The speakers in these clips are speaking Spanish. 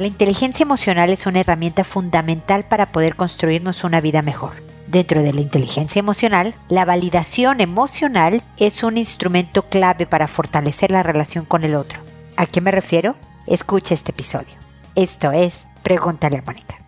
La inteligencia emocional es una herramienta fundamental para poder construirnos una vida mejor. Dentro de la inteligencia emocional, la validación emocional es un instrumento clave para fortalecer la relación con el otro. ¿A qué me refiero? Escucha este episodio. Esto es Pregúntale a Mónica.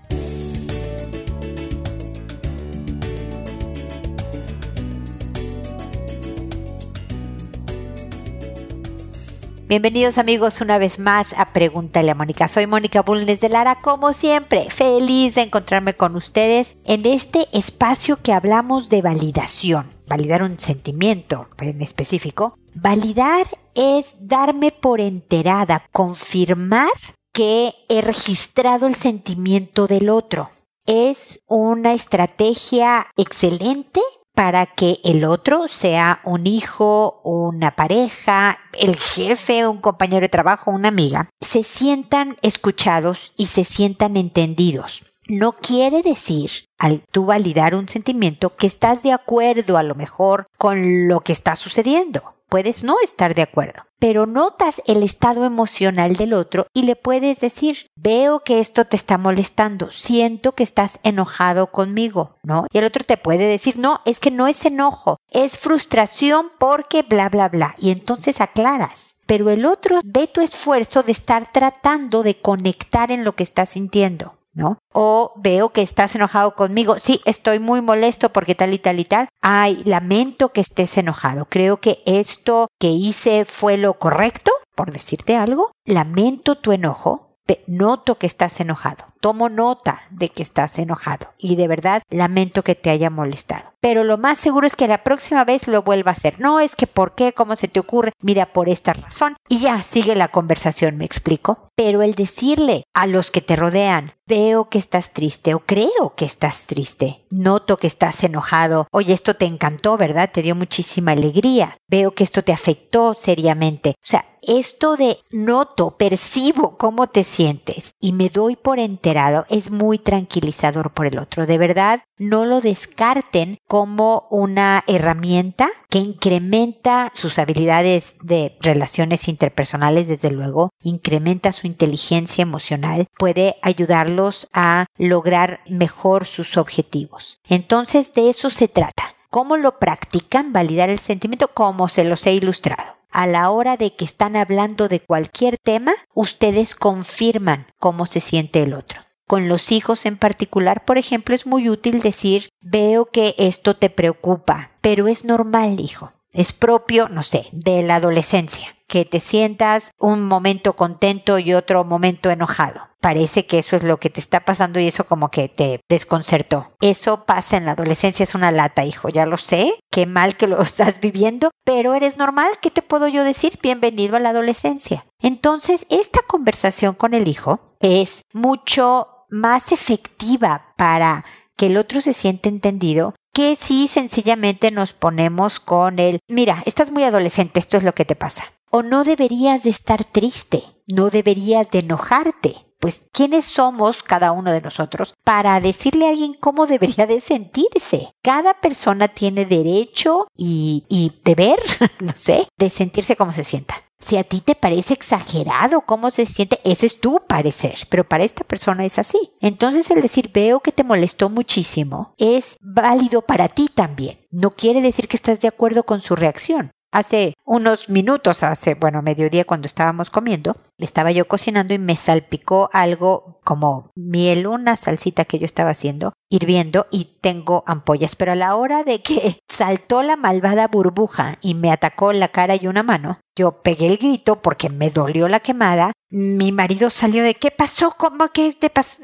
Bienvenidos amigos una vez más a Pregúntale a Mónica. Soy Mónica Bulnes de Lara, como siempre, feliz de encontrarme con ustedes en este espacio que hablamos de validación. Validar un sentimiento en específico. Validar es darme por enterada, confirmar que he registrado el sentimiento del otro. Es una estrategia excelente para que el otro sea un hijo, una pareja, el jefe, un compañero de trabajo, una amiga, se sientan escuchados y se sientan entendidos. No quiere decir, al tú validar un sentimiento, que estás de acuerdo a lo mejor con lo que está sucediendo puedes no estar de acuerdo, pero notas el estado emocional del otro y le puedes decir, veo que esto te está molestando, siento que estás enojado conmigo, ¿no? Y el otro te puede decir, no, es que no es enojo, es frustración porque bla, bla, bla. Y entonces aclaras. Pero el otro ve tu esfuerzo de estar tratando de conectar en lo que estás sintiendo. ¿No? O veo que estás enojado conmigo. Sí, estoy muy molesto porque tal y tal y tal. Ay, lamento que estés enojado. Creo que esto que hice fue lo correcto, por decirte algo. Lamento tu enojo. Noto que estás enojado. Tomo nota de que estás enojado. Y de verdad lamento que te haya molestado. Pero lo más seguro es que la próxima vez lo vuelva a hacer. No es que por qué, cómo se te ocurre. Mira, por esta razón. Y ya sigue la conversación, me explico. Pero el decirle a los que te rodean, veo que estás triste o creo que estás triste, noto que estás enojado, oye, esto te encantó, ¿verdad? Te dio muchísima alegría, veo que esto te afectó seriamente. O sea, esto de noto, percibo cómo te sientes y me doy por es muy tranquilizador por el otro. De verdad, no lo descarten como una herramienta que incrementa sus habilidades de relaciones interpersonales, desde luego, incrementa su inteligencia emocional, puede ayudarlos a lograr mejor sus objetivos. Entonces, de eso se trata. ¿Cómo lo practican? Validar el sentimiento como se los he ilustrado a la hora de que están hablando de cualquier tema, ustedes confirman cómo se siente el otro. Con los hijos en particular, por ejemplo, es muy útil decir, veo que esto te preocupa, pero es normal, hijo. Es propio, no sé, de la adolescencia, que te sientas un momento contento y otro momento enojado. Parece que eso es lo que te está pasando y eso como que te desconcertó. Eso pasa en la adolescencia, es una lata, hijo, ya lo sé, qué mal que lo estás viviendo, pero eres normal, ¿qué te puedo yo decir? Bienvenido a la adolescencia. Entonces, esta conversación con el hijo es mucho más efectiva para que el otro se siente entendido que si sencillamente nos ponemos con el, mira, estás muy adolescente, esto es lo que te pasa. O no deberías de estar triste, no deberías de enojarte. Pues, ¿quiénes somos cada uno de nosotros para decirle a alguien cómo debería de sentirse? Cada persona tiene derecho y, y deber, no sé, de sentirse como se sienta. Si a ti te parece exagerado cómo se siente, ese es tu parecer, pero para esta persona es así. Entonces el decir veo que te molestó muchísimo es válido para ti también. No quiere decir que estás de acuerdo con su reacción. Hace unos minutos, hace, bueno, mediodía cuando estábamos comiendo, estaba yo cocinando y me salpicó algo como miel, una salsita que yo estaba haciendo, hirviendo y tengo ampollas. Pero a la hora de que saltó la malvada burbuja y me atacó la cara y una mano, yo pegué el grito porque me dolió la quemada. Mi marido salió de ¿qué pasó? ¿Cómo que te pasó?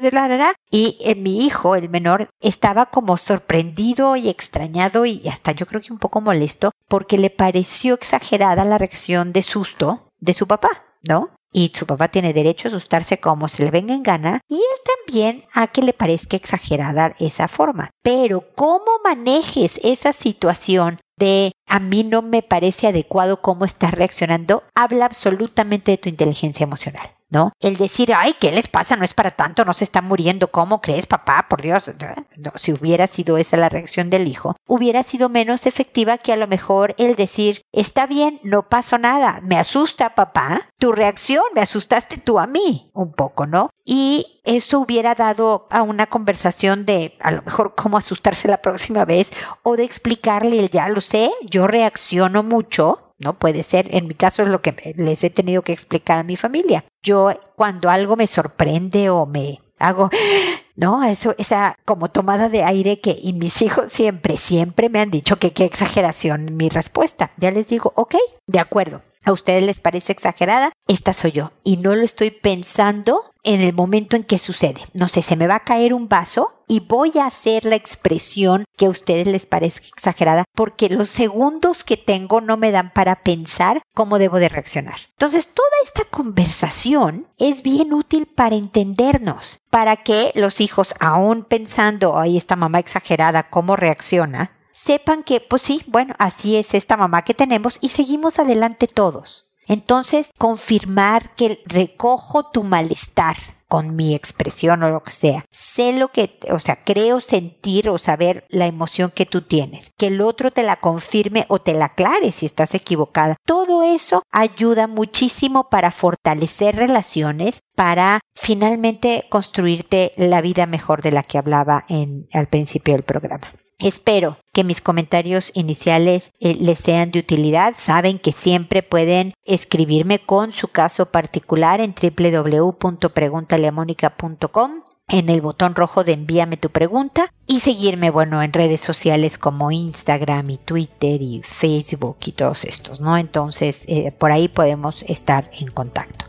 Y eh, mi hijo, el menor, estaba como sorprendido y extrañado y hasta yo creo que un poco molesto porque le pareció exagerada la reacción de susto de su papá, ¿no? Y su papá tiene derecho a asustarse como se le venga en gana y él también a que le parezca exagerada esa forma. Pero cómo manejes esa situación de a mí no me parece adecuado cómo estás reaccionando, habla absolutamente de tu inteligencia emocional. ¿No? El decir, ay, ¿qué les pasa? No es para tanto, no se está muriendo, ¿cómo crees, papá? Por Dios. No, si hubiera sido esa la reacción del hijo, hubiera sido menos efectiva que a lo mejor el decir, está bien, no pasó nada, me asusta, papá, tu reacción, me asustaste tú a mí, un poco, ¿no? Y eso hubiera dado a una conversación de a lo mejor cómo asustarse la próxima vez o de explicarle el ya lo sé, yo reacciono mucho ¿no? Puede ser, en mi caso es lo que les he tenido que explicar a mi familia. Yo cuando algo me sorprende o me hago, ¿no? Eso, esa como tomada de aire que y mis hijos siempre, siempre me han dicho que qué exageración mi respuesta. Ya les digo, ok, de acuerdo. ¿A ustedes les parece exagerada? Esta soy yo. Y no lo estoy pensando en el momento en que sucede. No sé, se me va a caer un vaso y voy a hacer la expresión que a ustedes les parezca exagerada porque los segundos que tengo no me dan para pensar cómo debo de reaccionar. Entonces, toda esta conversación es bien útil para entendernos, para que los hijos, aún pensando, ahí esta mamá exagerada, cómo reacciona, sepan que, pues sí, bueno, así es esta mamá que tenemos y seguimos adelante todos. Entonces, confirmar que recojo tu malestar, con mi expresión o lo que sea. Sé lo que, o sea, creo sentir o saber la emoción que tú tienes. Que el otro te la confirme o te la aclare si estás equivocada. Todo eso ayuda muchísimo para fortalecer relaciones, para finalmente construirte la vida mejor de la que hablaba al principio del programa. Espero que mis comentarios iniciales eh, les sean de utilidad. Saben que siempre pueden escribirme con su caso particular en www.preguntaleamónica.com en el botón rojo de envíame tu pregunta y seguirme, bueno, en redes sociales como Instagram y Twitter y Facebook y todos estos, ¿no? Entonces, eh, por ahí podemos estar en contacto.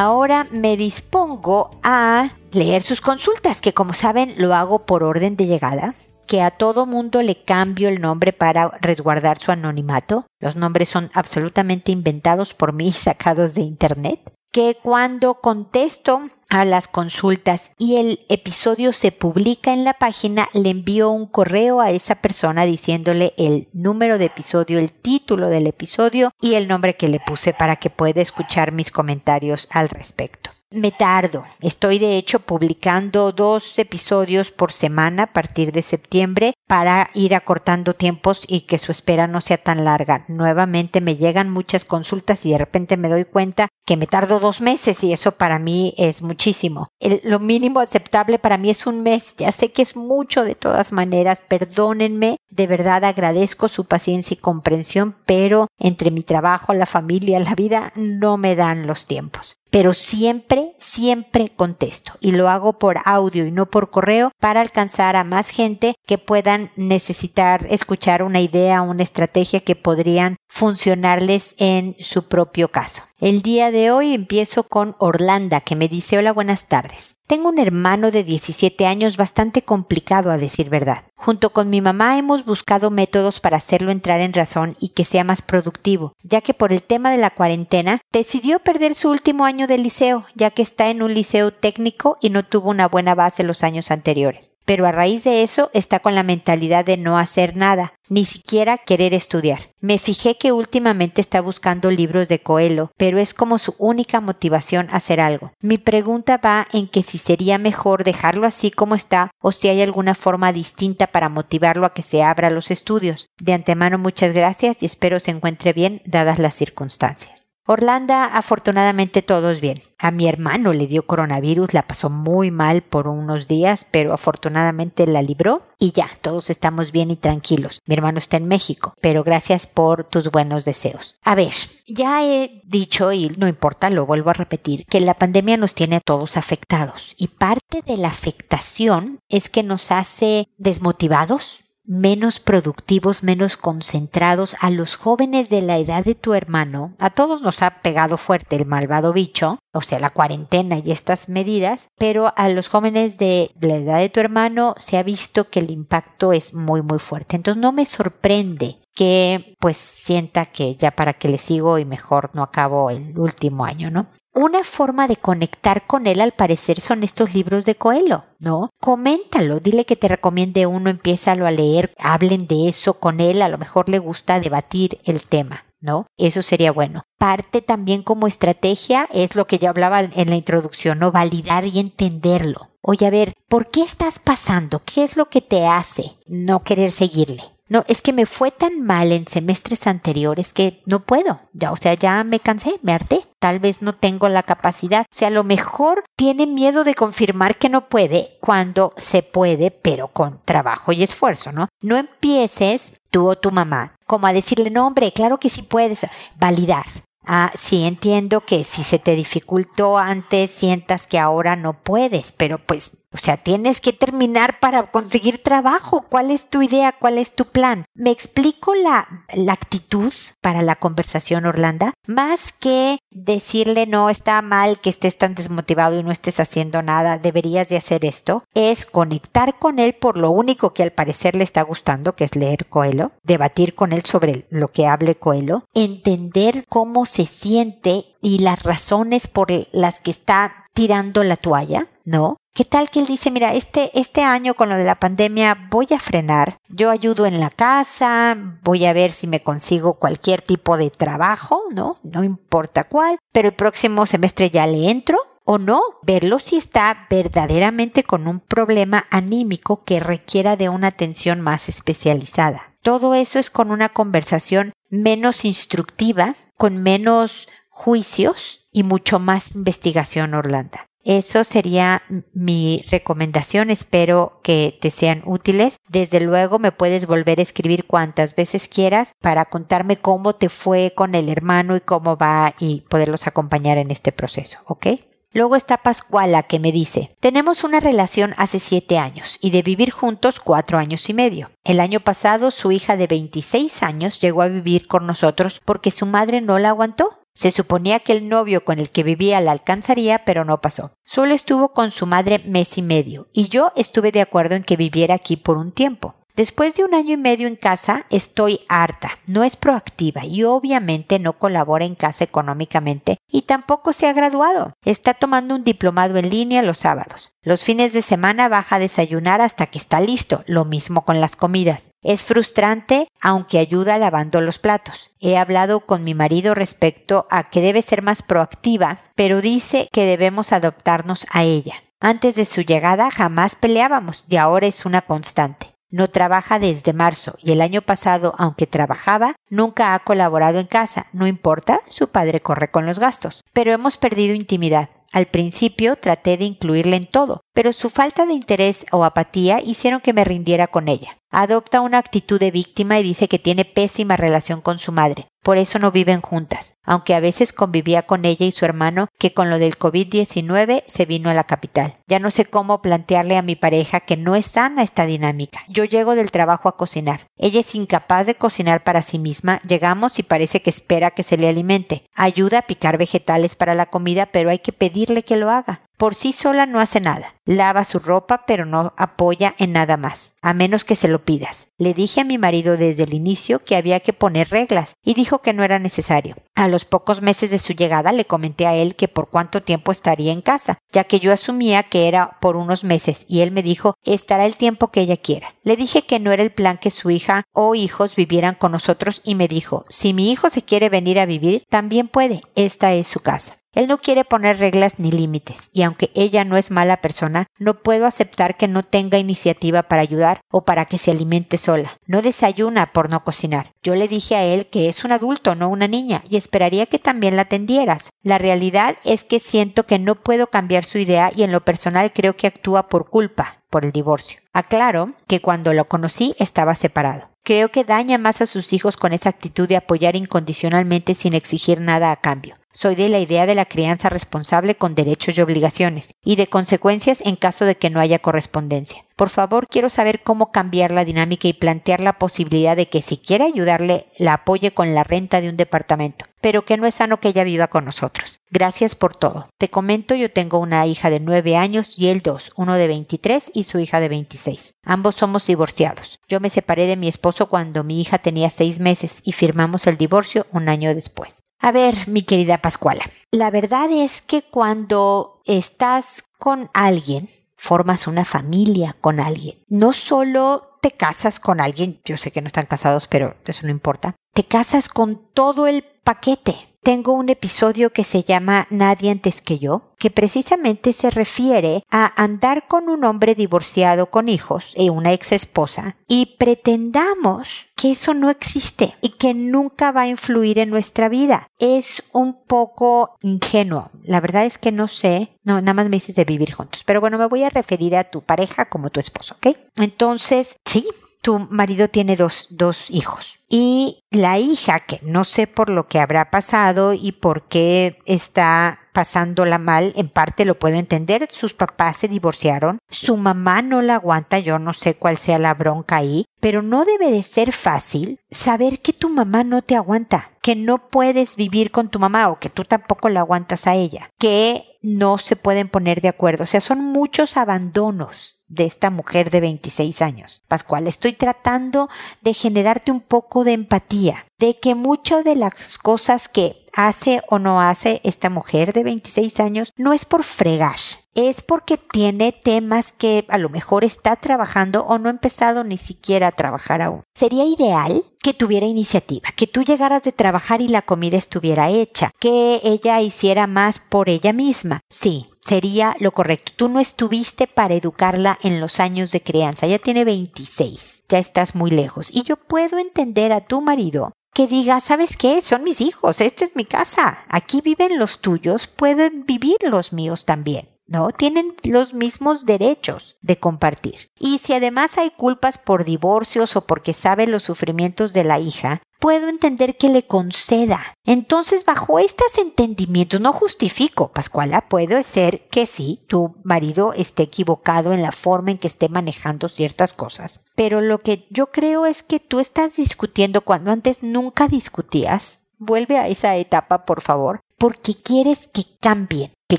Ahora me dispongo a leer sus consultas, que como saben lo hago por orden de llegada que a todo mundo le cambio el nombre para resguardar su anonimato. Los nombres son absolutamente inventados por mí, sacados de internet. Que cuando contesto a las consultas y el episodio se publica en la página, le envío un correo a esa persona diciéndole el número de episodio, el título del episodio y el nombre que le puse para que pueda escuchar mis comentarios al respecto. Me tardo. Estoy de hecho publicando dos episodios por semana a partir de septiembre para ir acortando tiempos y que su espera no sea tan larga. Nuevamente me llegan muchas consultas y de repente me doy cuenta que me tardo dos meses y eso para mí es muchísimo. lo mínimo aceptable para mí es un mes. Ya sé que es mucho de todas maneras. Perdónenme. De verdad agradezco su paciencia y comprensión, pero entre mi trabajo, la familia, la vida, no me dan los tiempos pero siempre, siempre contesto y lo hago por audio y no por correo para alcanzar a más gente que puedan necesitar escuchar una idea, una estrategia que podrían funcionarles en su propio caso. El día de hoy empiezo con Orlando, que me dice hola buenas tardes. Tengo un hermano de 17 años bastante complicado a decir verdad. Junto con mi mamá hemos buscado métodos para hacerlo entrar en razón y que sea más productivo, ya que por el tema de la cuarentena decidió perder su último año de liceo, ya que está en un liceo técnico y no tuvo una buena base los años anteriores pero a raíz de eso está con la mentalidad de no hacer nada, ni siquiera querer estudiar. Me fijé que últimamente está buscando libros de Coelho, pero es como su única motivación hacer algo. Mi pregunta va en que si sería mejor dejarlo así como está o si hay alguna forma distinta para motivarlo a que se abra los estudios. De antemano muchas gracias y espero se encuentre bien dadas las circunstancias. Orlando, afortunadamente todos bien. A mi hermano le dio coronavirus, la pasó muy mal por unos días, pero afortunadamente la libró y ya, todos estamos bien y tranquilos. Mi hermano está en México, pero gracias por tus buenos deseos. A ver, ya he dicho y no importa, lo vuelvo a repetir, que la pandemia nos tiene a todos afectados y parte de la afectación es que nos hace desmotivados, menos productivos, menos concentrados, a los jóvenes de la edad de tu hermano, a todos nos ha pegado fuerte el malvado bicho, o sea, la cuarentena y estas medidas, pero a los jóvenes de la edad de tu hermano se ha visto que el impacto es muy, muy fuerte. Entonces no me sorprende que pues sienta que ya para que le sigo y mejor no acabo el último año, ¿no? Una forma de conectar con él al parecer son estos libros de Coelho, ¿no? Coméntalo, dile que te recomiende uno, empiézalo a leer, hablen de eso con él, a lo mejor le gusta debatir el tema. ¿no? Eso sería bueno. Parte también como estrategia es lo que ya hablaba en la introducción, ¿no? Validar y entenderlo. Oye, a ver, ¿por qué estás pasando? ¿Qué es lo que te hace no querer seguirle? No, es que me fue tan mal en semestres anteriores que no puedo. Ya, o sea, ya me cansé, me harté. Tal vez no tengo la capacidad. O sea, a lo mejor tiene miedo de confirmar que no puede cuando se puede, pero con trabajo y esfuerzo, ¿no? No empieces tú o tu mamá como a decirle, no, hombre, claro que sí puedes. Validar. Ah, sí, entiendo que si se te dificultó antes, sientas que ahora no puedes, pero pues o sea, tienes que terminar para conseguir trabajo. ¿Cuál es tu idea? ¿Cuál es tu plan? Me explico la, la actitud para la conversación, Orlando, más que decirle no está mal que estés tan desmotivado y no estés haciendo nada, deberías de hacer esto, es conectar con él por lo único que al parecer le está gustando, que es leer Coelho, debatir con él sobre lo que hable Coelho, entender cómo se siente y las razones por las que está tirando la toalla, ¿no? ¿Qué tal que él dice, mira, este, este año con lo de la pandemia voy a frenar, yo ayudo en la casa, voy a ver si me consigo cualquier tipo de trabajo, ¿no? No importa cuál, pero el próximo semestre ya le entro o no, verlo si está verdaderamente con un problema anímico que requiera de una atención más especializada. Todo eso es con una conversación menos instructiva, con menos juicios y mucho más investigación, Orlando. Eso sería mi recomendación. Espero que te sean útiles. Desde luego me puedes volver a escribir cuantas veces quieras para contarme cómo te fue con el hermano y cómo va y poderlos acompañar en este proceso, ¿ok? Luego está Pascuala que me dice, tenemos una relación hace siete años y de vivir juntos cuatro años y medio. El año pasado su hija de 26 años llegó a vivir con nosotros porque su madre no la aguantó se suponía que el novio con el que vivía la alcanzaría, pero no pasó. Solo estuvo con su madre mes y medio, y yo estuve de acuerdo en que viviera aquí por un tiempo. Después de un año y medio en casa, estoy harta, no es proactiva y obviamente no colabora en casa económicamente y tampoco se ha graduado. Está tomando un diplomado en línea los sábados. Los fines de semana baja a desayunar hasta que está listo, lo mismo con las comidas. Es frustrante, aunque ayuda lavando los platos. He hablado con mi marido respecto a que debe ser más proactiva, pero dice que debemos adoptarnos a ella. Antes de su llegada jamás peleábamos y ahora es una constante. No trabaja desde marzo y el año pasado, aunque trabajaba, nunca ha colaborado en casa. No importa, su padre corre con los gastos. Pero hemos perdido intimidad. Al principio traté de incluirla en todo, pero su falta de interés o apatía hicieron que me rindiera con ella. Adopta una actitud de víctima y dice que tiene pésima relación con su madre. Por eso no viven juntas, aunque a veces convivía con ella y su hermano que con lo del COVID-19 se vino a la capital. Ya no sé cómo plantearle a mi pareja que no es sana esta dinámica. Yo llego del trabajo a cocinar. Ella es incapaz de cocinar para sí misma. Llegamos y parece que espera que se le alimente. Ayuda a picar vegetales para la comida, pero hay que pedirle que lo haga. Por sí sola no hace nada. Lava su ropa, pero no apoya en nada más, a menos que se lo pidas. Le dije a mi marido desde el inicio que había que poner reglas y dijo que no era necesario. A los pocos meses de su llegada le comenté a él que por cuánto tiempo estaría en casa, ya que yo asumía que era por unos meses y él me dijo estará el tiempo que ella quiera. Le dije que no era el plan que su hija o hijos vivieran con nosotros y me dijo si mi hijo se quiere venir a vivir, también puede. Esta es su casa. Él no quiere poner reglas ni límites, y aunque ella no es mala persona, no puedo aceptar que no tenga iniciativa para ayudar o para que se alimente sola. No desayuna por no cocinar. Yo le dije a él que es un adulto, no una niña, y esperaría que también la atendieras. La realidad es que siento que no puedo cambiar su idea y en lo personal creo que actúa por culpa, por el divorcio. Aclaro que cuando lo conocí estaba separado. Creo que daña más a sus hijos con esa actitud de apoyar incondicionalmente sin exigir nada a cambio. Soy de la idea de la crianza responsable con derechos y obligaciones, y de consecuencias en caso de que no haya correspondencia. Por favor, quiero saber cómo cambiar la dinámica y plantear la posibilidad de que si quiere ayudarle, la apoye con la renta de un departamento, pero que no es sano que ella viva con nosotros. Gracias por todo. Te comento, yo tengo una hija de 9 años y él dos, uno de 23 y su hija de 26. Ambos somos divorciados. Yo me separé de mi esposo cuando mi hija tenía 6 meses y firmamos el divorcio un año después. A ver, mi querida Pascuala, la verdad es que cuando estás con alguien, formas una familia con alguien. No solo te casas con alguien, yo sé que no están casados, pero eso no importa. te casas con todo el paquete. Tengo un episodio que se llama Nadie antes que yo, que precisamente se refiere a andar con un hombre divorciado con hijos y una ex esposa y pretendamos que eso no existe y que nunca va a influir en nuestra vida. Es un poco ingenuo. La verdad es que no sé. No, nada más me dices de vivir juntos. Pero bueno, me voy a referir a tu pareja como tu esposo, ¿ok? Entonces, sí, tu marido tiene dos, dos hijos. Y la hija, que no sé por lo que habrá pasado y por qué está pasándola mal, en parte lo puedo entender, sus papás se divorciaron, su mamá no la aguanta, yo no sé cuál sea la bronca ahí, pero no debe de ser fácil saber que tu mamá no te aguanta, que no puedes vivir con tu mamá o que tú tampoco la aguantas a ella, que no se pueden poner de acuerdo, o sea, son muchos abandonos de esta mujer de 26 años. Pascual, estoy tratando de generarte un poco de empatía, de que muchas de las cosas que hace o no hace esta mujer de 26 años no es por fregar, es porque tiene temas que a lo mejor está trabajando o no ha empezado ni siquiera a trabajar aún. Sería ideal que tuviera iniciativa, que tú llegaras de trabajar y la comida estuviera hecha, que ella hiciera más por ella misma. Sí, sería lo correcto. Tú no estuviste para educarla en los años de crianza, ya tiene 26, ya estás muy lejos. Y yo puedo entender a tu marido que diga, ¿sabes qué? Son mis hijos, esta es mi casa, aquí viven los tuyos, pueden vivir los míos también. ¿No? Tienen los mismos derechos de compartir. Y si además hay culpas por divorcios o porque sabe los sufrimientos de la hija, puedo entender que le conceda. Entonces, bajo estos entendimientos, no justifico, Pascuala, puede ser que sí, tu marido esté equivocado en la forma en que esté manejando ciertas cosas. Pero lo que yo creo es que tú estás discutiendo cuando antes nunca discutías. Vuelve a esa etapa, por favor, porque quieres que cambien que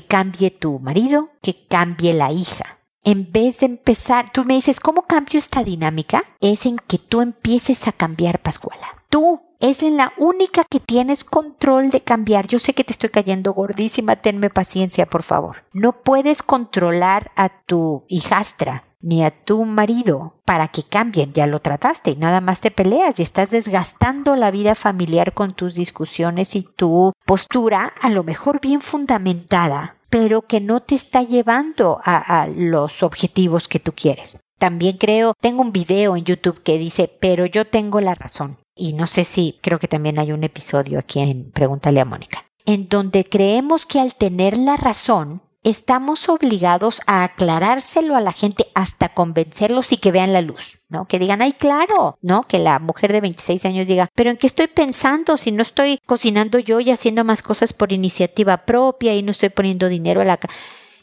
cambie tu marido, que cambie la hija. En vez de empezar, tú me dices, ¿cómo cambio esta dinámica? Es en que tú empieces a cambiar, Pascuala. Tú es en la única que tienes control de cambiar. Yo sé que te estoy cayendo gordísima, tenme paciencia, por favor. No puedes controlar a tu hijastra ni a tu marido para que cambien. Ya lo trataste y nada más te peleas y estás desgastando la vida familiar con tus discusiones y tu postura, a lo mejor bien fundamentada, pero que no te está llevando a, a los objetivos que tú quieres. También creo, tengo un video en YouTube que dice, pero yo tengo la razón y no sé si creo que también hay un episodio aquí en Pregúntale a Mónica, en donde creemos que al tener la razón, estamos obligados a aclarárselo a la gente hasta convencerlos y que vean la luz, ¿no? Que digan, ay, claro, ¿no? Que la mujer de 26 años diga, pero ¿en qué estoy pensando si no estoy cocinando yo y haciendo más cosas por iniciativa propia y no estoy poniendo dinero a la...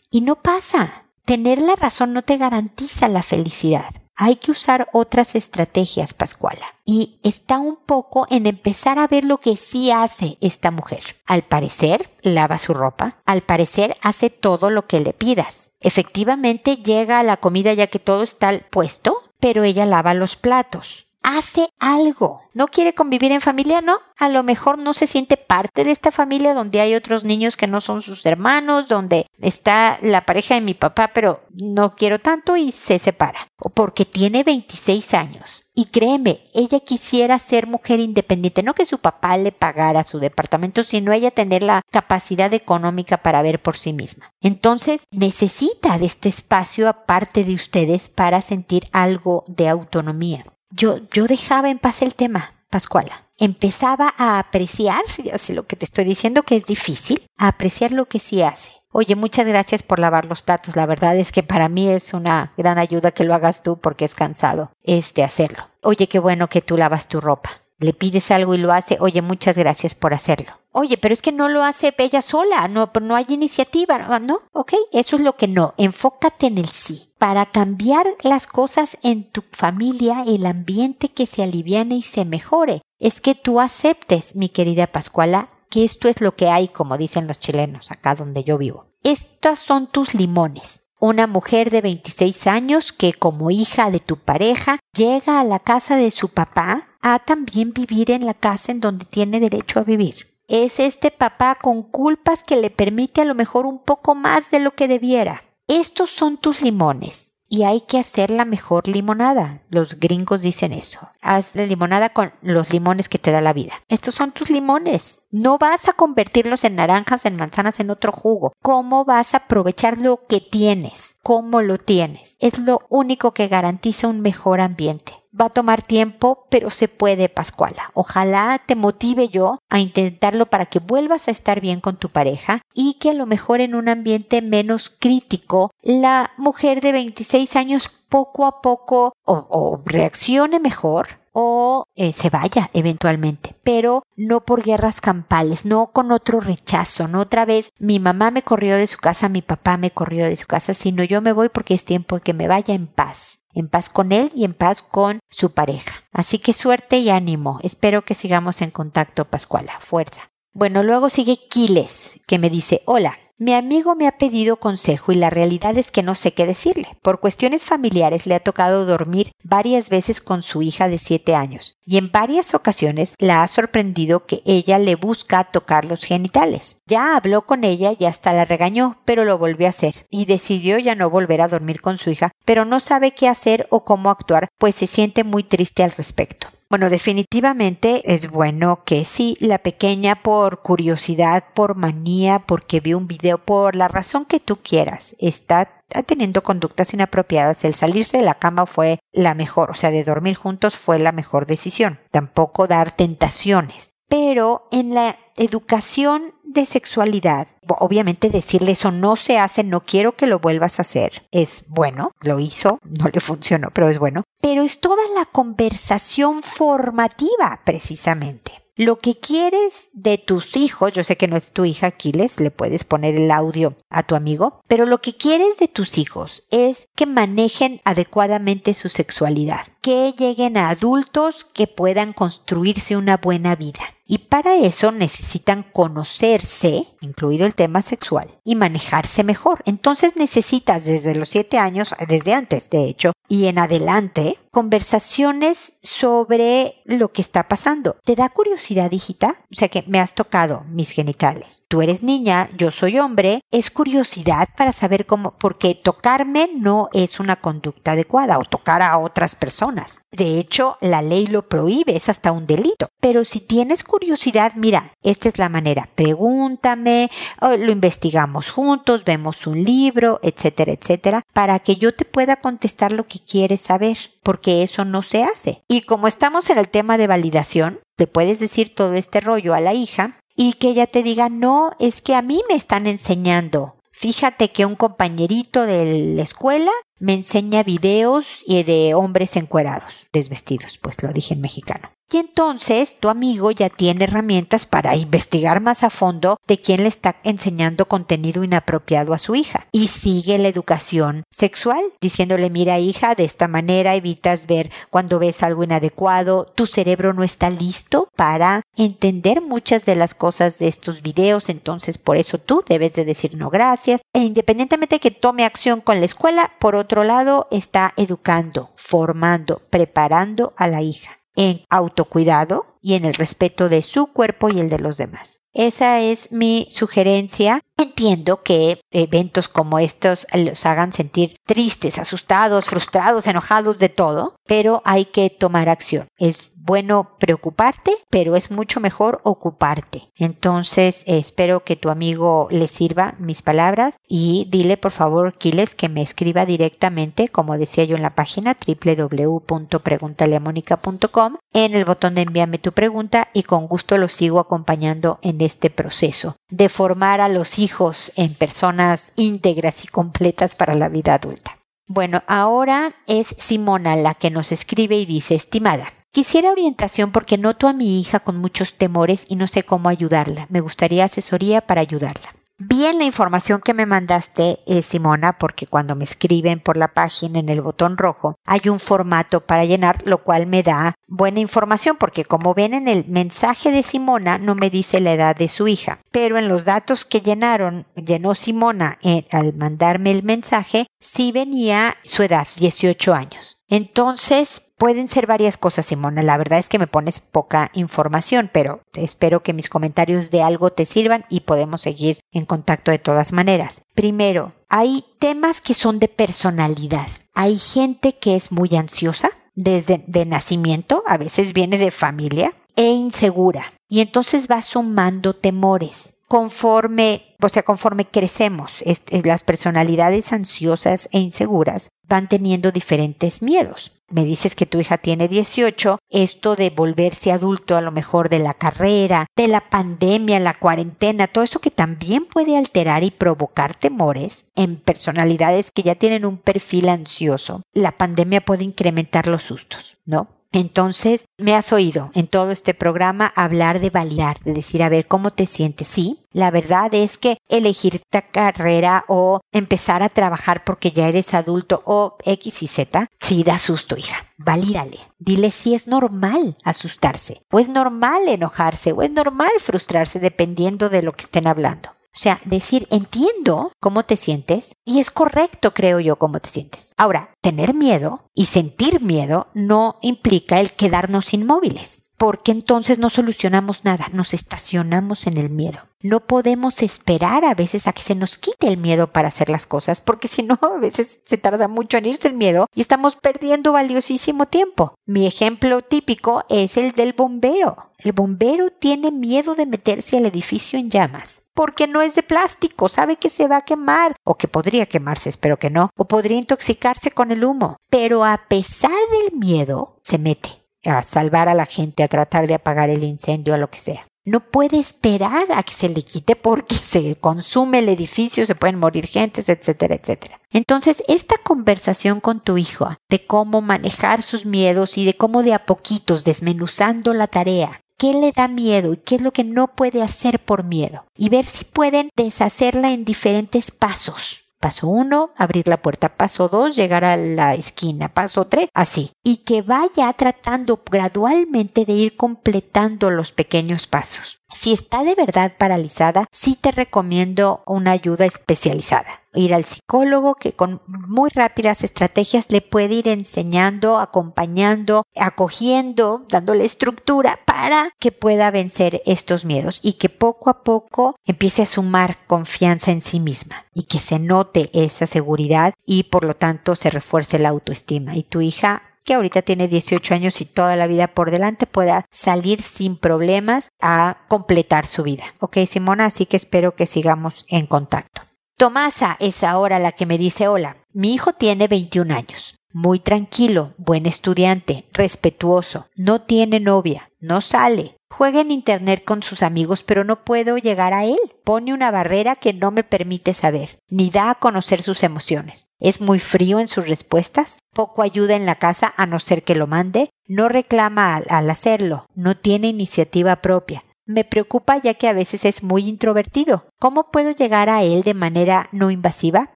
Y no pasa. Tener la razón no te garantiza la felicidad. Hay que usar otras estrategias, Pascuala. Y está un poco en empezar a ver lo que sí hace esta mujer. Al parecer, lava su ropa. Al parecer, hace todo lo que le pidas. Efectivamente, llega a la comida ya que todo está puesto, pero ella lava los platos hace algo. ¿No quiere convivir en familia? No. A lo mejor no se siente parte de esta familia donde hay otros niños que no son sus hermanos, donde está la pareja de mi papá, pero no quiero tanto y se separa. O porque tiene 26 años. Y créeme, ella quisiera ser mujer independiente, no que su papá le pagara su departamento, sino ella tener la capacidad económica para ver por sí misma. Entonces, necesita de este espacio aparte de ustedes para sentir algo de autonomía yo, yo dejaba en paz el tema, Pascuala. Empezaba a apreciar, ya sé lo que te estoy diciendo que es difícil, a apreciar lo que sí hace. Oye, muchas gracias por lavar los platos. La verdad es que para mí es una gran ayuda que lo hagas tú porque es cansado este hacerlo. Oye, qué bueno que tú lavas tu ropa. Le pides algo y lo hace. Oye, muchas gracias por hacerlo. Oye, pero es que no lo hace ella sola, no, no hay iniciativa, ¿no? Ok, eso es lo que no. Enfócate en el sí. Para cambiar las cosas en tu familia, el ambiente que se aliviane y se mejore, es que tú aceptes, mi querida Pascuala, que esto es lo que hay, como dicen los chilenos, acá donde yo vivo. Estas son tus limones. Una mujer de 26 años que como hija de tu pareja llega a la casa de su papá a también vivir en la casa en donde tiene derecho a vivir es este papá con culpas que le permite a lo mejor un poco más de lo que debiera. Estos son tus limones. y hay que hacer la mejor limonada. Los gringos dicen eso. Haz la limonada con los limones que te da la vida. Estos son tus limones. No vas a convertirlos en naranjas, en manzanas, en otro jugo. ¿Cómo vas a aprovechar lo que tienes? ¿Cómo lo tienes? Es lo único que garantiza un mejor ambiente. Va a tomar tiempo, pero se puede, Pascuala. Ojalá te motive yo a intentarlo para que vuelvas a estar bien con tu pareja y que a lo mejor en un ambiente menos crítico, la mujer de 26 años poco a poco o, reaccione mejor o eh, se vaya eventualmente, pero no por guerras campales, no con otro rechazo, no otra vez mi mamá me corrió de su casa, mi papá me corrió de su casa, sino yo me voy porque es tiempo de que me vaya en paz en paz con él y en paz con su pareja. Así que suerte y ánimo. Espero que sigamos en contacto, Pascuala. Fuerza. Bueno, luego sigue Quiles, que me dice, hola, mi amigo me ha pedido consejo y la realidad es que no sé qué decirle. Por cuestiones familiares le ha tocado dormir varias veces con su hija de 7 años y en varias ocasiones la ha sorprendido que ella le busca tocar los genitales. Ya habló con ella y hasta la regañó, pero lo volvió a hacer y decidió ya no volver a dormir con su hija, pero no sabe qué hacer o cómo actuar, pues se siente muy triste al respecto. Bueno, definitivamente es bueno que sí, la pequeña por curiosidad, por manía, porque vio un video, por la razón que tú quieras, está teniendo conductas inapropiadas, el salirse de la cama fue la mejor, o sea, de dormir juntos fue la mejor decisión. Tampoco dar tentaciones. Pero en la educación de sexualidad, obviamente decirle eso no se hace, no quiero que lo vuelvas a hacer, es bueno, lo hizo, no le funcionó, pero es bueno, pero es toda la conversación formativa precisamente. Lo que quieres de tus hijos, yo sé que no es tu hija Aquiles, le puedes poner el audio a tu amigo, pero lo que quieres de tus hijos es que manejen adecuadamente su sexualidad, que lleguen a adultos que puedan construirse una buena vida. Y para eso necesitan conocerse, incluido el tema sexual, y manejarse mejor. Entonces necesitas desde los siete años, desde antes de hecho, y en adelante, conversaciones sobre lo que está pasando. ¿Te da curiosidad, hijita? O sea que me has tocado mis genitales. Tú eres niña, yo soy hombre. Es curiosidad para saber cómo, porque tocarme no es una conducta adecuada o tocar a otras personas. De hecho, la ley lo prohíbe, es hasta un delito. Pero si tienes curiosidad, mira, esta es la manera. Pregúntame, lo investigamos juntos, vemos un libro, etcétera, etcétera, para que yo te pueda contestar lo que quieres saber, porque eso no se hace. Y como estamos en el tema de validación, te puedes decir todo este rollo a la hija y que ella te diga, no, es que a mí me están enseñando. Fíjate que un compañerito de la escuela me enseña videos de hombres encuerados, desvestidos, pues lo dije en mexicano. Y entonces tu amigo ya tiene herramientas para investigar más a fondo de quién le está enseñando contenido inapropiado a su hija. Y sigue la educación sexual, diciéndole, mira hija, de esta manera evitas ver cuando ves algo inadecuado, tu cerebro no está listo para entender muchas de las cosas de estos videos, entonces por eso tú debes de decir no gracias. E independientemente de que tome acción con la escuela, por otro lado está educando, formando, preparando a la hija en autocuidado y en el respeto de su cuerpo y el de los demás. Esa es mi sugerencia. Entiendo que eventos como estos los hagan sentir tristes, asustados, frustrados, enojados de todo, pero hay que tomar acción. Es bueno preocuparte, pero es mucho mejor ocuparte. Entonces, espero que tu amigo le sirva mis palabras y dile por favor, Quiles, que me escriba directamente, como decía yo en la página www.preguntaleamónica.com, en el botón de envíame tu pregunta y con gusto lo sigo acompañando en este proceso de formar a los hijos en personas íntegras y completas para la vida adulta. Bueno, ahora es Simona la que nos escribe y dice, estimada, Quisiera orientación porque noto a mi hija con muchos temores y no sé cómo ayudarla. Me gustaría asesoría para ayudarla. Bien la información que me mandaste, eh, Simona, porque cuando me escriben por la página en el botón rojo hay un formato para llenar, lo cual me da buena información, porque como ven en el mensaje de Simona no me dice la edad de su hija, pero en los datos que llenaron, llenó Simona eh, al mandarme el mensaje, sí venía su edad, 18 años. Entonces, pueden ser varias cosas, Simona. La verdad es que me pones poca información, pero espero que mis comentarios de algo te sirvan y podemos seguir en contacto de todas maneras. Primero, hay temas que son de personalidad. Hay gente que es muy ansiosa desde de nacimiento, a veces viene de familia, e insegura. Y entonces va sumando temores conforme, o sea, conforme crecemos, las personalidades ansiosas e inseguras van teniendo diferentes miedos. Me dices que tu hija tiene 18, esto de volverse adulto a lo mejor de la carrera, de la pandemia, la cuarentena, todo eso que también puede alterar y provocar temores en personalidades que ya tienen un perfil ansioso. La pandemia puede incrementar los sustos, ¿no? Entonces, me has oído en todo este programa hablar de validar, de decir, a ver, ¿cómo te sientes? Sí, la verdad es que elegir esta carrera o empezar a trabajar porque ya eres adulto o X y Z, sí da susto, hija. Valídale. Dile si es normal asustarse, o es normal enojarse, o es normal frustrarse dependiendo de lo que estén hablando. O sea, decir, entiendo cómo te sientes y es correcto, creo yo, cómo te sientes. Ahora, tener miedo y sentir miedo no implica el quedarnos inmóviles porque entonces no solucionamos nada, nos estacionamos en el miedo. No podemos esperar a veces a que se nos quite el miedo para hacer las cosas, porque si no, a veces se tarda mucho en irse el miedo y estamos perdiendo valiosísimo tiempo. Mi ejemplo típico es el del bombero. El bombero tiene miedo de meterse al edificio en llamas, porque no es de plástico, sabe que se va a quemar, o que podría quemarse, espero que no, o podría intoxicarse con el humo. Pero a pesar del miedo, se mete a salvar a la gente, a tratar de apagar el incendio, a lo que sea. No puede esperar a que se le quite porque se consume el edificio, se pueden morir gentes, etcétera, etcétera. Entonces, esta conversación con tu hijo de cómo manejar sus miedos y de cómo de a poquitos desmenuzando la tarea, qué le da miedo y qué es lo que no puede hacer por miedo, y ver si pueden deshacerla en diferentes pasos Paso uno, abrir la puerta. Paso dos, llegar a la esquina. Paso tres, así. Y que vaya tratando gradualmente de ir completando los pequeños pasos. Si está de verdad paralizada, sí te recomiendo una ayuda especializada ir al psicólogo que con muy rápidas estrategias le puede ir enseñando, acompañando, acogiendo, dándole estructura para que pueda vencer estos miedos y que poco a poco empiece a sumar confianza en sí misma y que se note esa seguridad y por lo tanto se refuerce la autoestima. Y tu hija que ahorita tiene 18 años y toda la vida por delante pueda salir sin problemas a completar su vida. Ok, Simona, así que espero que sigamos en contacto. Tomasa es ahora la que me dice hola. Mi hijo tiene 21 años. Muy tranquilo, buen estudiante, respetuoso, no tiene novia, no sale, juega en internet con sus amigos, pero no puedo llegar a él. Pone una barrera que no me permite saber, ni da a conocer sus emociones. Es muy frío en sus respuestas, poco ayuda en la casa a no ser que lo mande, no reclama al, al hacerlo, no tiene iniciativa propia, me preocupa ya que a veces es muy introvertido. ¿Cómo puedo llegar a él de manera no invasiva?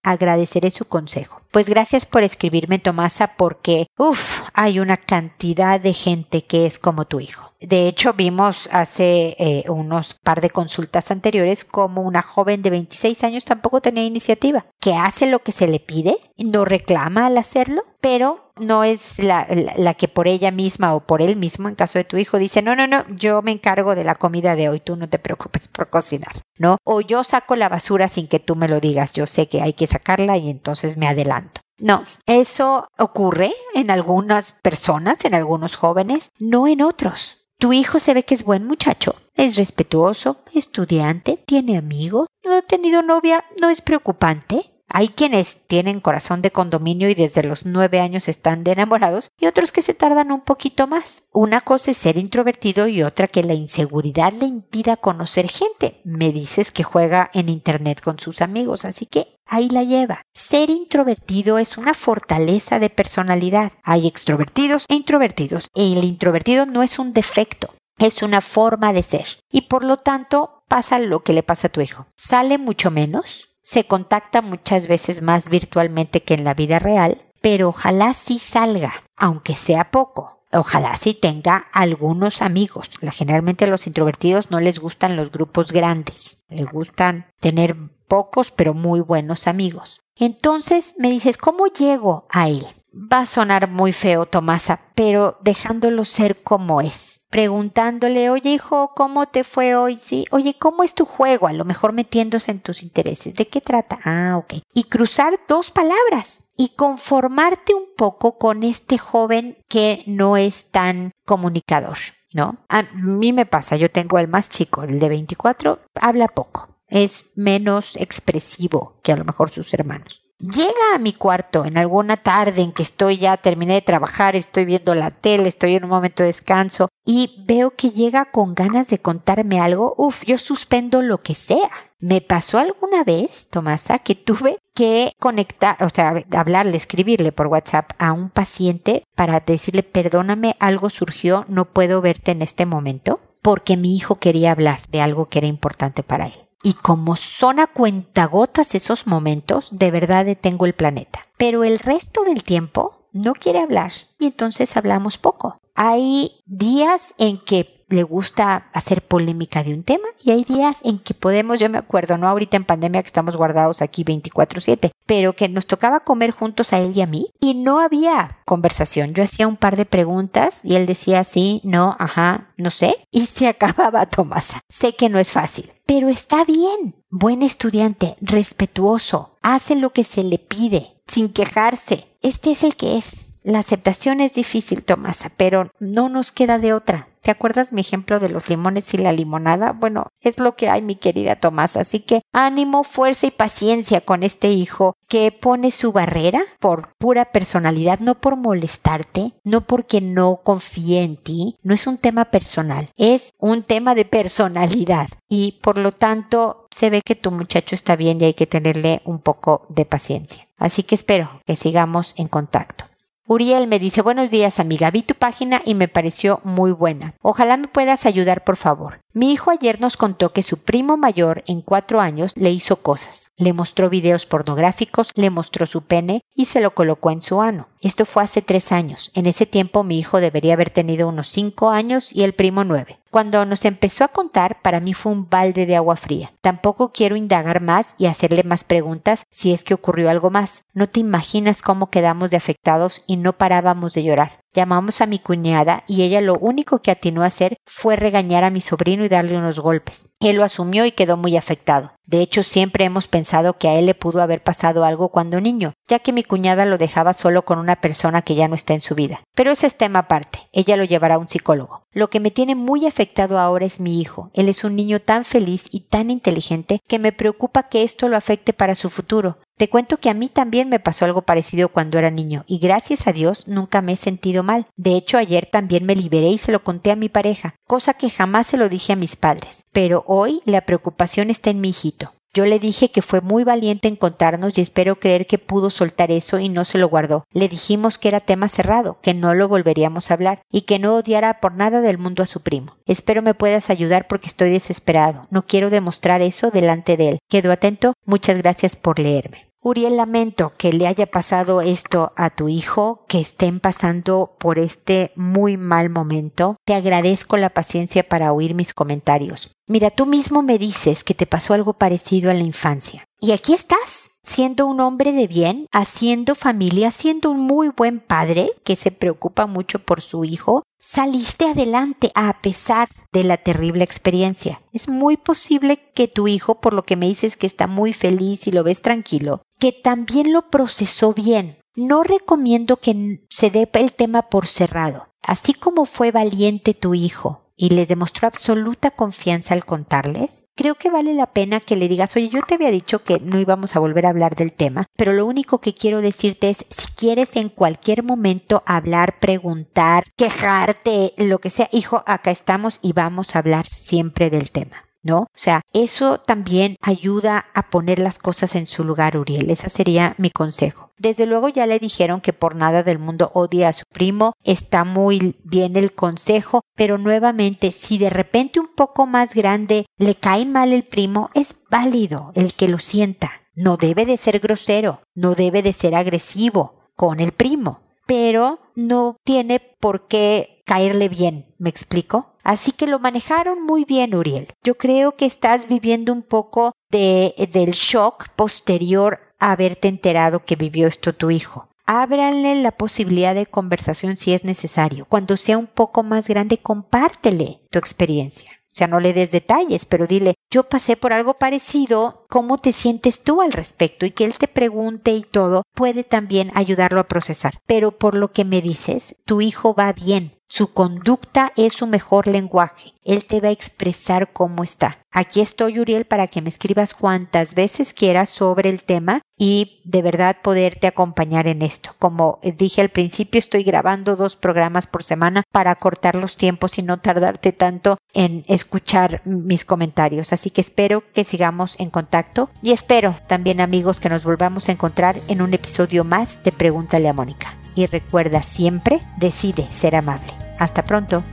Agradeceré su consejo. Pues gracias por escribirme, Tomasa, porque, uff, hay una cantidad de gente que es como tu hijo. De hecho, vimos hace eh, unos par de consultas anteriores como una joven de 26 años tampoco tenía iniciativa, que hace lo que se le pide, no reclama al hacerlo, pero no es la, la, que por ella misma o por él mismo, en caso de tu hijo, dice, no, no, no, yo me encargo de la comida de hoy, tú no te preocupes por cocinar, ¿no? O yo saco la basura sin que tú me lo digas, yo sé que hay que sacarla y entonces me adelanto. No, eso ocurre en algunas personas, en algunos jóvenes, no en otros. Tu hijo se ve que es buen muchacho, es respetuoso, estudiante, tiene amigos, no ha tenido novia, no es preocupante. Hay quienes tienen corazón de condominio y desde los nueve años están de enamorados y otros que se tardan un poquito más. Una cosa es ser introvertido y otra que la inseguridad le impida conocer gente. Me dices que juega en internet con sus amigos, así que ahí la lleva. Ser introvertido es una fortaleza de personalidad. Hay extrovertidos e introvertidos. El introvertido no es un defecto, es una forma de ser. Y por lo tanto pasa lo que le pasa a tu hijo. Sale mucho menos, se contacta muchas veces más virtualmente que en la vida real, pero ojalá sí salga, aunque sea poco. Ojalá sí tenga algunos amigos. Generalmente a los introvertidos no les gustan los grupos grandes, les gustan tener pocos pero muy buenos amigos. Entonces me dices, ¿cómo llego a él? va a sonar muy feo, Tomasa, pero dejándolo ser como es. Preguntándole, oye hijo, ¿cómo te fue hoy? Sí, oye, ¿cómo es tu juego? A lo mejor metiéndose en tus intereses. ¿De qué trata? Ah, ok. Y cruzar dos palabras y conformarte un poco con este joven que no es tan comunicador, ¿no? A mí me pasa, yo tengo el más chico, el de 24, habla poco, es menos expresivo que a lo mejor sus hermanos llega a mi cuarto en alguna tarde en que estoy ya, terminé de trabajar, estoy viendo la tele, estoy en un momento de descanso y veo que llega con ganas de contarme algo, uff, yo suspendo lo que sea. Me pasó alguna vez, Tomasa, que tuve que conectar, o sea, hablarle, escribirle por WhatsApp a un paciente para decirle, perdóname, algo surgió, no puedo verte en este momento, porque mi hijo quería hablar de algo que era importante para él. Y como son a cuentagotas esos momentos, de verdad detengo el planeta. Pero el resto del tiempo no quiere hablar y entonces hablamos poco. Hay días en que le gusta hacer polémica de un tema y hay días en que podemos, yo me acuerdo, no ahorita en pandemia que estamos guardados aquí 24/7, pero que nos tocaba comer juntos a él y a mí y no había conversación. Yo hacía un par de preguntas y él decía sí, no, ajá, no sé y se acababa Tomasa. Sé que no es fácil, pero está bien. Buen estudiante, respetuoso, hace lo que se le pide, sin quejarse. Este es el que es. La aceptación es difícil, Tomasa, pero no nos queda de otra. ¿Te acuerdas mi ejemplo de los limones y la limonada? Bueno, es lo que hay, mi querida Tomás. Así que ánimo, fuerza y paciencia con este hijo que pone su barrera por pura personalidad, no por molestarte, no porque no confíe en ti. No es un tema personal, es un tema de personalidad. Y por lo tanto, se ve que tu muchacho está bien y hay que tenerle un poco de paciencia. Así que espero que sigamos en contacto. Uriel me dice, buenos días amiga, vi tu página y me pareció muy buena. Ojalá me puedas ayudar por favor. Mi hijo ayer nos contó que su primo mayor en cuatro años le hizo cosas. Le mostró videos pornográficos, le mostró su pene y se lo colocó en su ano. Esto fue hace tres años. En ese tiempo mi hijo debería haber tenido unos cinco años y el primo nueve. Cuando nos empezó a contar, para mí fue un balde de agua fría. Tampoco quiero indagar más y hacerle más preguntas si es que ocurrió algo más. No te imaginas cómo quedamos de afectados y no parábamos de llorar. Llamamos a mi cuñada y ella lo único que atinó a hacer fue regañar a mi sobrino y darle unos golpes. Él lo asumió y quedó muy afectado. De hecho, siempre hemos pensado que a él le pudo haber pasado algo cuando niño, ya que mi cuñada lo dejaba solo con una persona que ya no está en su vida. Pero ese es tema aparte, ella lo llevará a un psicólogo. Lo que me tiene muy afectado ahora es mi hijo. Él es un niño tan feliz y tan inteligente que me preocupa que esto lo afecte para su futuro. Te cuento que a mí también me pasó algo parecido cuando era niño y gracias a Dios nunca me he sentido mal. De hecho, ayer también me liberé y se lo conté a mi pareja, cosa que jamás se lo dije a mis padres. Pero hoy la preocupación está en mi hijito. Yo le dije que fue muy valiente encontrarnos y espero creer que pudo soltar eso y no se lo guardó. Le dijimos que era tema cerrado, que no lo volveríamos a hablar y que no odiara por nada del mundo a su primo. Espero me puedas ayudar porque estoy desesperado. No quiero demostrar eso delante de él. Quedo atento. Muchas gracias por leerme. Uriel, lamento que le haya pasado esto a tu hijo, que estén pasando por este muy mal momento. Te agradezco la paciencia para oír mis comentarios. Mira, tú mismo me dices que te pasó algo parecido en la infancia. Y aquí estás, siendo un hombre de bien, haciendo familia, siendo un muy buen padre que se preocupa mucho por su hijo, saliste adelante a pesar de la terrible experiencia. Es muy posible que tu hijo, por lo que me dices que está muy feliz y lo ves tranquilo, que también lo procesó bien. No recomiendo que se dé el tema por cerrado. Así como fue valiente tu hijo y les demostró absoluta confianza al contarles, creo que vale la pena que le digas, oye, yo te había dicho que no íbamos a volver a hablar del tema, pero lo único que quiero decirte es, si quieres en cualquier momento hablar, preguntar, quejarte, lo que sea, hijo, acá estamos y vamos a hablar siempre del tema. ¿No? O sea, eso también ayuda a poner las cosas en su lugar, Uriel. Ese sería mi consejo. Desde luego ya le dijeron que por nada del mundo odia a su primo, está muy bien el consejo, pero nuevamente, si de repente un poco más grande le cae mal el primo, es válido el que lo sienta. No debe de ser grosero, no debe de ser agresivo con el primo, pero no tiene por qué caerle bien, ¿me explico? Así que lo manejaron muy bien, Uriel. Yo creo que estás viviendo un poco de, del shock posterior a haberte enterado que vivió esto tu hijo. ábranle la posibilidad de conversación si es necesario. Cuando sea un poco más grande, compártele tu experiencia. O sea, no le des detalles, pero dile, yo pasé por algo parecido, ¿cómo te sientes tú al respecto? Y que él te pregunte y todo puede también ayudarlo a procesar. Pero por lo que me dices, tu hijo va bien, su conducta es su mejor lenguaje. Él te va a expresar cómo está. Aquí estoy, Uriel, para que me escribas cuantas veces quieras sobre el tema y de verdad poderte acompañar en esto. Como dije al principio, estoy grabando dos programas por semana para cortar los tiempos y no tardarte tanto en escuchar mis comentarios. Así que espero que sigamos en contacto y espero también amigos que nos volvamos a encontrar en un episodio más de Pregúntale a Mónica. Y recuerda siempre, decide ser amable. Hasta pronto.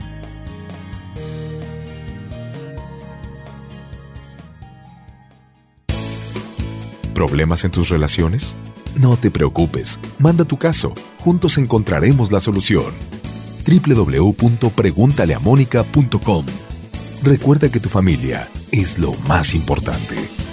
¿Problemas en tus relaciones? No te preocupes, manda tu caso, juntos encontraremos la solución. www.preguntaleamónica.com Recuerda que tu familia es lo más importante.